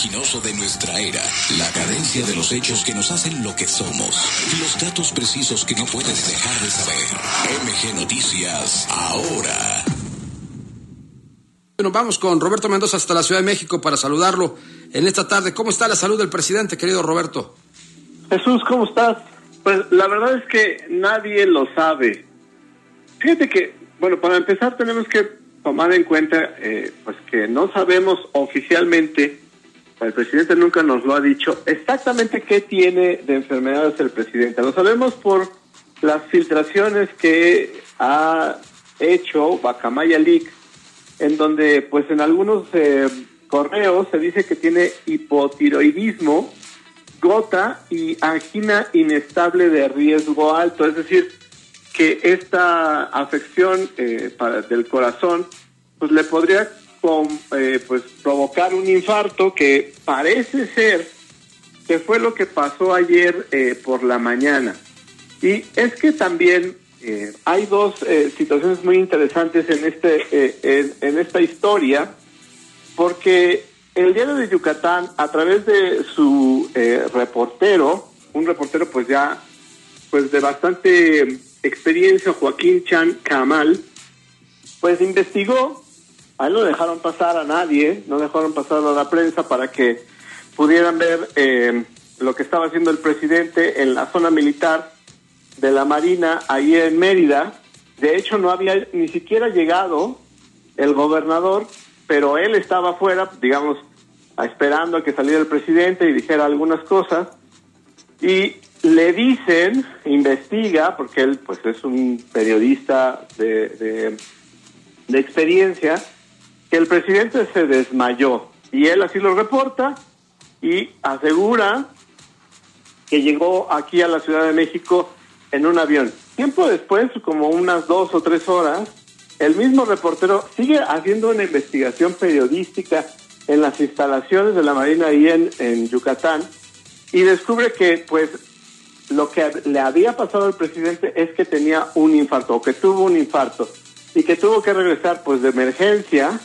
vertiginoso de nuestra era, la cadencia de los hechos que nos hacen lo que somos, los datos precisos que no puedes dejar de saber. MG Noticias, ahora. Bueno, vamos con Roberto Mendoza hasta la Ciudad de México para saludarlo en esta tarde. ¿Cómo está la salud del presidente, querido Roberto? Jesús, ¿cómo estás? Pues la verdad es que nadie lo sabe. Fíjate que, bueno, para empezar tenemos que tomar en cuenta eh, pues que no sabemos oficialmente, el presidente nunca nos lo ha dicho, exactamente qué tiene de enfermedades el presidente. Lo sabemos por las filtraciones que ha hecho Bacamaya Leaks, en donde pues en algunos eh, correos se dice que tiene hipotiroidismo, gota y angina inestable de riesgo alto, es decir, que esta afección eh, para, del corazón pues le podría eh, pues provocar un infarto que parece ser que fue lo que pasó ayer eh, por la mañana. Y es que también hay dos situaciones muy interesantes en este en, esta historia, porque el diario de Yucatán, a través de su reportero, un reportero pues ya pues de bastante experiencia, Joaquín Chan Kamal, pues investigó, ahí no dejaron pasar a nadie, no dejaron pasar a la prensa para que pudieran ver eh, lo que estaba haciendo el presidente en la zona militar de la Marina, ahí en Mérida. De hecho, no había ni siquiera llegado el gobernador, pero él estaba afuera, digamos, esperando a que saliera el presidente y dijera algunas cosas. Y le dicen, investiga, porque él pues es un periodista de, de, experiencia, que el presidente se desmayó. Y él así lo reporta y asegura que llegó aquí a la Ciudad de México en un avión. Tiempo después, como unas dos o tres horas, el mismo reportero sigue haciendo una investigación periodística en las instalaciones de la Marina ahí en, en Yucatán y descubre que pues lo que le había pasado al presidente es que tenía un infarto o que tuvo un infarto y que tuvo que regresar pues de emergencia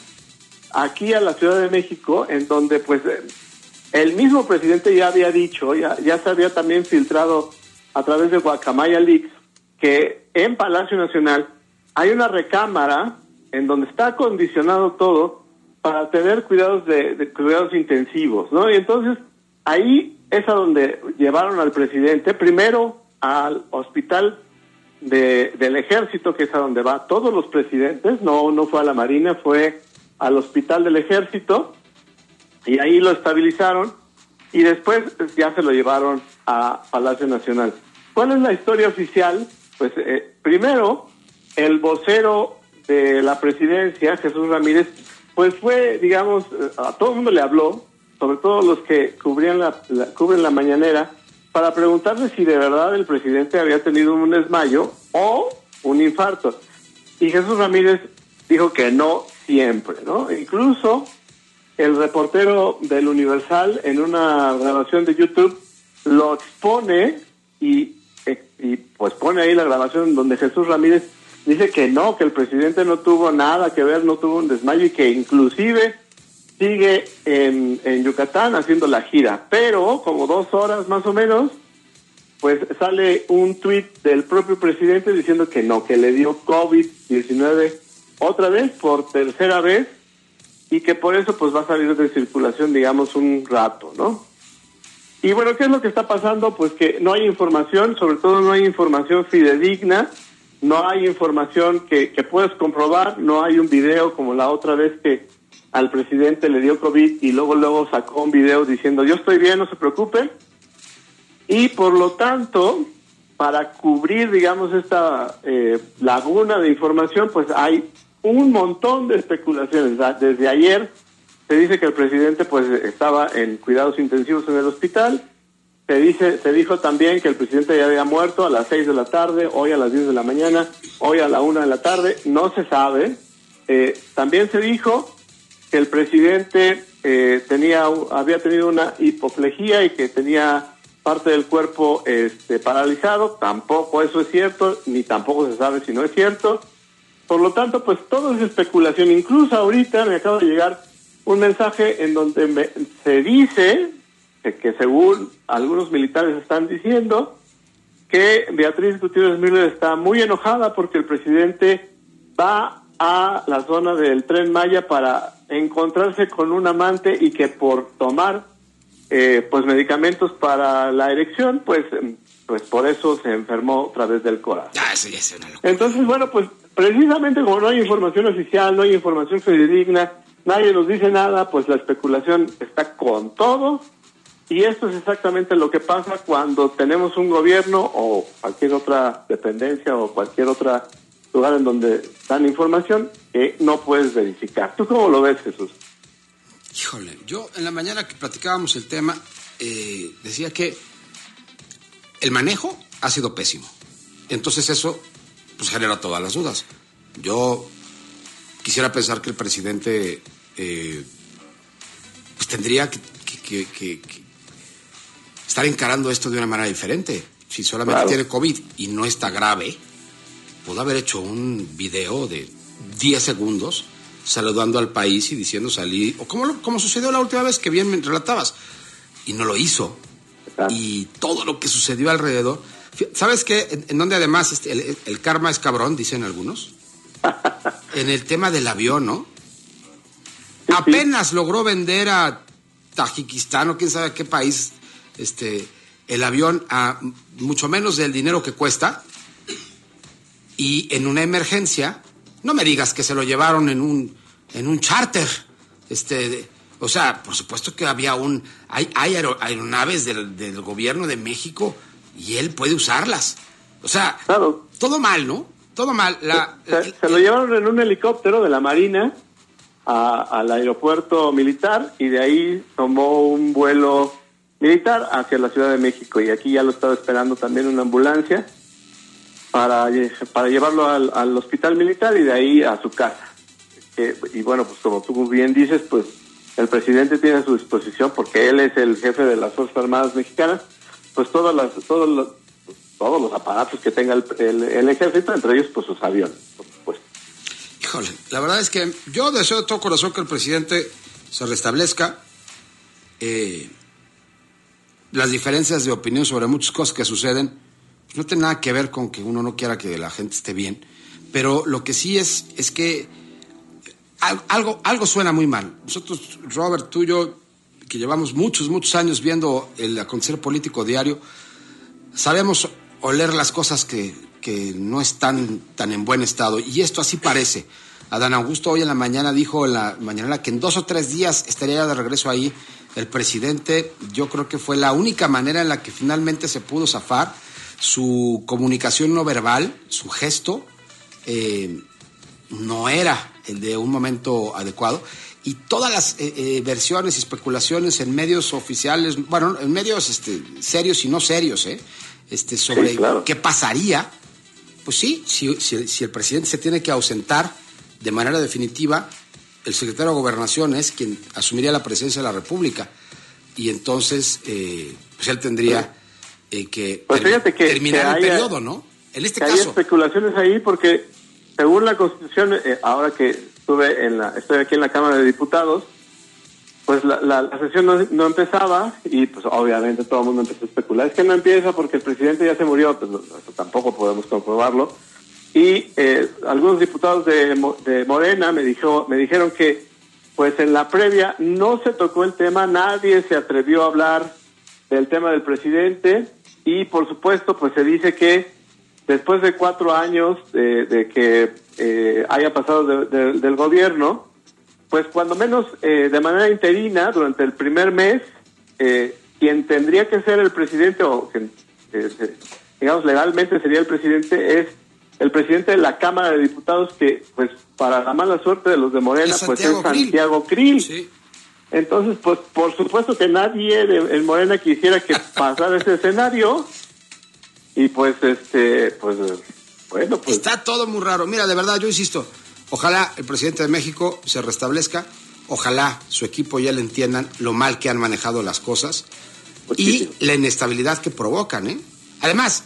aquí a la Ciudad de México en donde pues el mismo presidente ya había dicho, ya, ya se había también filtrado a través de Guacamaya Leaks que en Palacio Nacional hay una recámara en donde está acondicionado todo para tener cuidados de, de cuidados intensivos, ¿no? Y entonces ahí es a donde llevaron al presidente, primero al hospital de, del ejército, que es a donde va todos los presidentes, no, no fue a la Marina, fue al hospital del ejército, y ahí lo estabilizaron, y después ya se lo llevaron a Palacio Nacional. ¿Cuál es la historia oficial? Pues eh, primero, el vocero de la presidencia, Jesús Ramírez, pues fue, digamos, a todo el mundo le habló, sobre todo los que cubrían la, cubren la mañanera, para preguntarle si de verdad el presidente había tenido un desmayo o un infarto. Y Jesús Ramírez dijo que no siempre, ¿no? Incluso el reportero del Universal en una grabación de YouTube lo expone y, y pues pone ahí la grabación donde Jesús Ramírez dice que no, que el presidente no tuvo nada que ver, no tuvo un desmayo y que inclusive sigue en, en Yucatán haciendo la gira, pero como dos horas más o menos, pues sale un tuit del propio presidente diciendo que no, que le dio COVID-19 otra vez, por tercera vez, y que por eso pues va a salir de circulación, digamos, un rato, ¿no? Y bueno, ¿qué es lo que está pasando? Pues que no hay información, sobre todo no hay información fidedigna, no hay información que, que puedas comprobar, no hay un video como la otra vez que al presidente le dio COVID y luego luego sacó un video diciendo yo estoy bien, no se preocupe. Y por lo tanto, para cubrir, digamos, esta eh, laguna de información, pues hay un montón de especulaciones. Desde ayer se dice que el presidente pues estaba en cuidados intensivos en el hospital. Se dice, se dijo también que el presidente ya había muerto a las 6 de la tarde, hoy a las 10 de la mañana, hoy a la 1 de la tarde, no se sabe. Eh, también se dijo el presidente eh, tenía había tenido una hipoplejía y que tenía parte del cuerpo este, paralizado. Tampoco eso es cierto, ni tampoco se sabe si no es cierto. Por lo tanto, pues todo es especulación. Incluso ahorita me acaba de llegar un mensaje en donde se dice que, según algunos militares están diciendo que Beatriz Gutiérrez Müller está muy enojada porque el presidente va a la zona del tren Maya para encontrarse con un amante y que por tomar eh, pues medicamentos para la erección pues pues por eso se enfermó otra vez del corazón. Ah, eso ya es Entonces bueno pues precisamente como no hay información oficial no hay información fidedigna nadie nos dice nada pues la especulación está con todo y esto es exactamente lo que pasa cuando tenemos un gobierno o cualquier otra dependencia o cualquier otro lugar en donde dan información que no puedes verificar. ¿Tú cómo lo ves, Jesús? Híjole, yo en la mañana que platicábamos el tema eh, decía que el manejo ha sido pésimo. Entonces eso pues genera todas las dudas. Yo quisiera pensar que el presidente eh, pues tendría que, estar encarando esto de una manera diferente. Si solamente tiene COVID y no está grave, pudo haber hecho un video de 10 segundos saludando al país y diciendo salí, o como, como sucedió la última vez que bien me relatabas, y no lo hizo. Y todo lo que sucedió alrededor. ¿Sabes qué? En, donde además este, el, karma es cabrón, dicen algunos. en el tema del avión, ¿no? Apenas logró vender a Tajikistán o quién sabe qué país este, el avión a mucho menos del dinero que cuesta y en una emergencia, no me digas que se lo llevaron en un, en un charter, este, o sea, por supuesto que había un, hay, hay aeronaves del, del, gobierno de México y él puede usarlas, o sea, todo mal, ¿no? Todo mal. La, se, lo llevaron en un helicóptero de la Marina al aeropuerto militar y de ahí tomó un vuelo militar hacia la Ciudad de México y aquí ya lo estaba esperando también una ambulancia para, para llevarlo al, al hospital militar y de ahí a su casa. y bueno, pues como tú bien dices, pues el presidente tiene a su disposición, porque él es el jefe de las Fuerzas Armadas Mexicanas, pues todas las, todos, los, todos los aparatos que tenga el, el, ejército, entre ellos pues sus aviones, supuesto. Híjole, la verdad es que yo deseo de todo corazón que el presidente se restablezca. Eh, las diferencias de opinión sobre muchas cosas que suceden pues, no tienen nada que ver con que uno no quiera que la gente esté bien, pero lo que sí es es que algo, algo suena muy mal. Nosotros, Robert, tú y yo, que llevamos muchos, muchos años viendo el acontecer político diario, sabemos oler las cosas que, que no están tan en buen estado, y esto así parece. Adán Augusto hoy en la mañana dijo la mañana que en dos o tres días estaría de regreso ahí el presidente, yo creo que fue la única manera en la que finalmente se pudo zafar su comunicación no verbal, su gesto, eh, no era el de un momento adecuado. Y todas las eh, eh, versiones y especulaciones en medios oficiales, bueno, en medios este, serios y no serios, este, sobre qué pasaría, pues sí, si, si el presidente se tiene que ausentar de manera definitiva, el secretario de Gobernación es quien asumiría la presidencia de la República. Y entonces, eh, pues él tendría eh, que, pues terminar el periodo, ¿no? En este caso. Hay especulaciones ahí porque, según la Constitución, eh, ahora que estuve en la, estoy aquí en la Cámara de Diputados, pues la, la, sesión no, no, empezaba y pues obviamente todo el mundo empezó a especular. Es que no empieza porque el presidente ya se murió, pues tampoco podemos comprobarlo y eh, algunos diputados de, de, Morena me dijo me dijeron que pues en la previa no se tocó el tema nadie se atrevió a hablar del tema del presidente y por supuesto pues se dice que después de cuatro años de, que eh, haya pasado del gobierno pues cuando menos eh, de manera interina durante el primer mes quien tendría que ser el presidente o quien digamos legalmente sería el presidente es el presidente de la Cámara de Diputados, que pues para la mala suerte de los de Morena, pues es Santiago Krill. Entonces, pues por supuesto que nadie de, en Morena quisiera que pasara ese escenario. Y pues, este, pues, bueno, pues... Está todo muy raro. Mira, de verdad, yo insisto, ojalá el presidente de México se restablezca, ojalá su equipo ya le entiendan lo mal que han manejado las cosas y la inestabilidad que provocan, ¿eh? Además,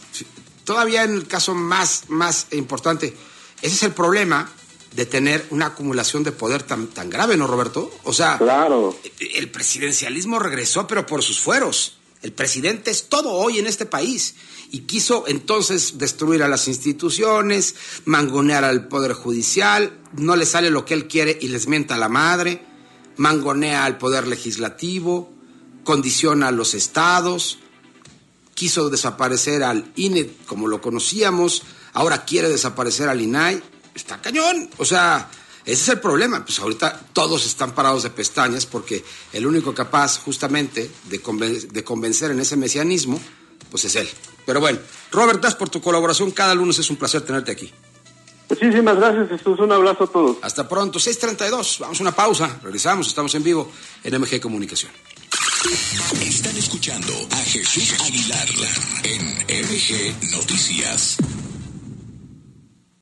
todavía en el caso más, más importante, ese es el problema de tener una acumulación de poder tan, tan grave, ¿no, Roberto? O sea, Claro. el presidencialismo regresó, pero por sus fueros. El presidente es todo hoy en este país y quiso entonces destruir a las instituciones, mangonear al poder judicial, no le sale lo que él quiere y les mienta a la madre, mangonea al poder legislativo, condiciona a los estados, quiso desaparecer al INE como lo conocíamos, ahora quiere desaparecer al INAI, está cañón, o sea, ese es el problema, pues ahorita todos están parados de pestañas porque el único capaz justamente de, conven- de convencer en ese mesianismo, pues es él. Pero bueno, Robert, gracias por tu colaboración, cada lunes es un placer tenerte aquí. Muchísimas gracias, Jesús. Un abrazo a todos. Hasta pronto, 6.32, vamos a una pausa, regresamos, estamos en vivo en MG Comunicación. Están escuchando a Jesús Aguilar en MG Noticias.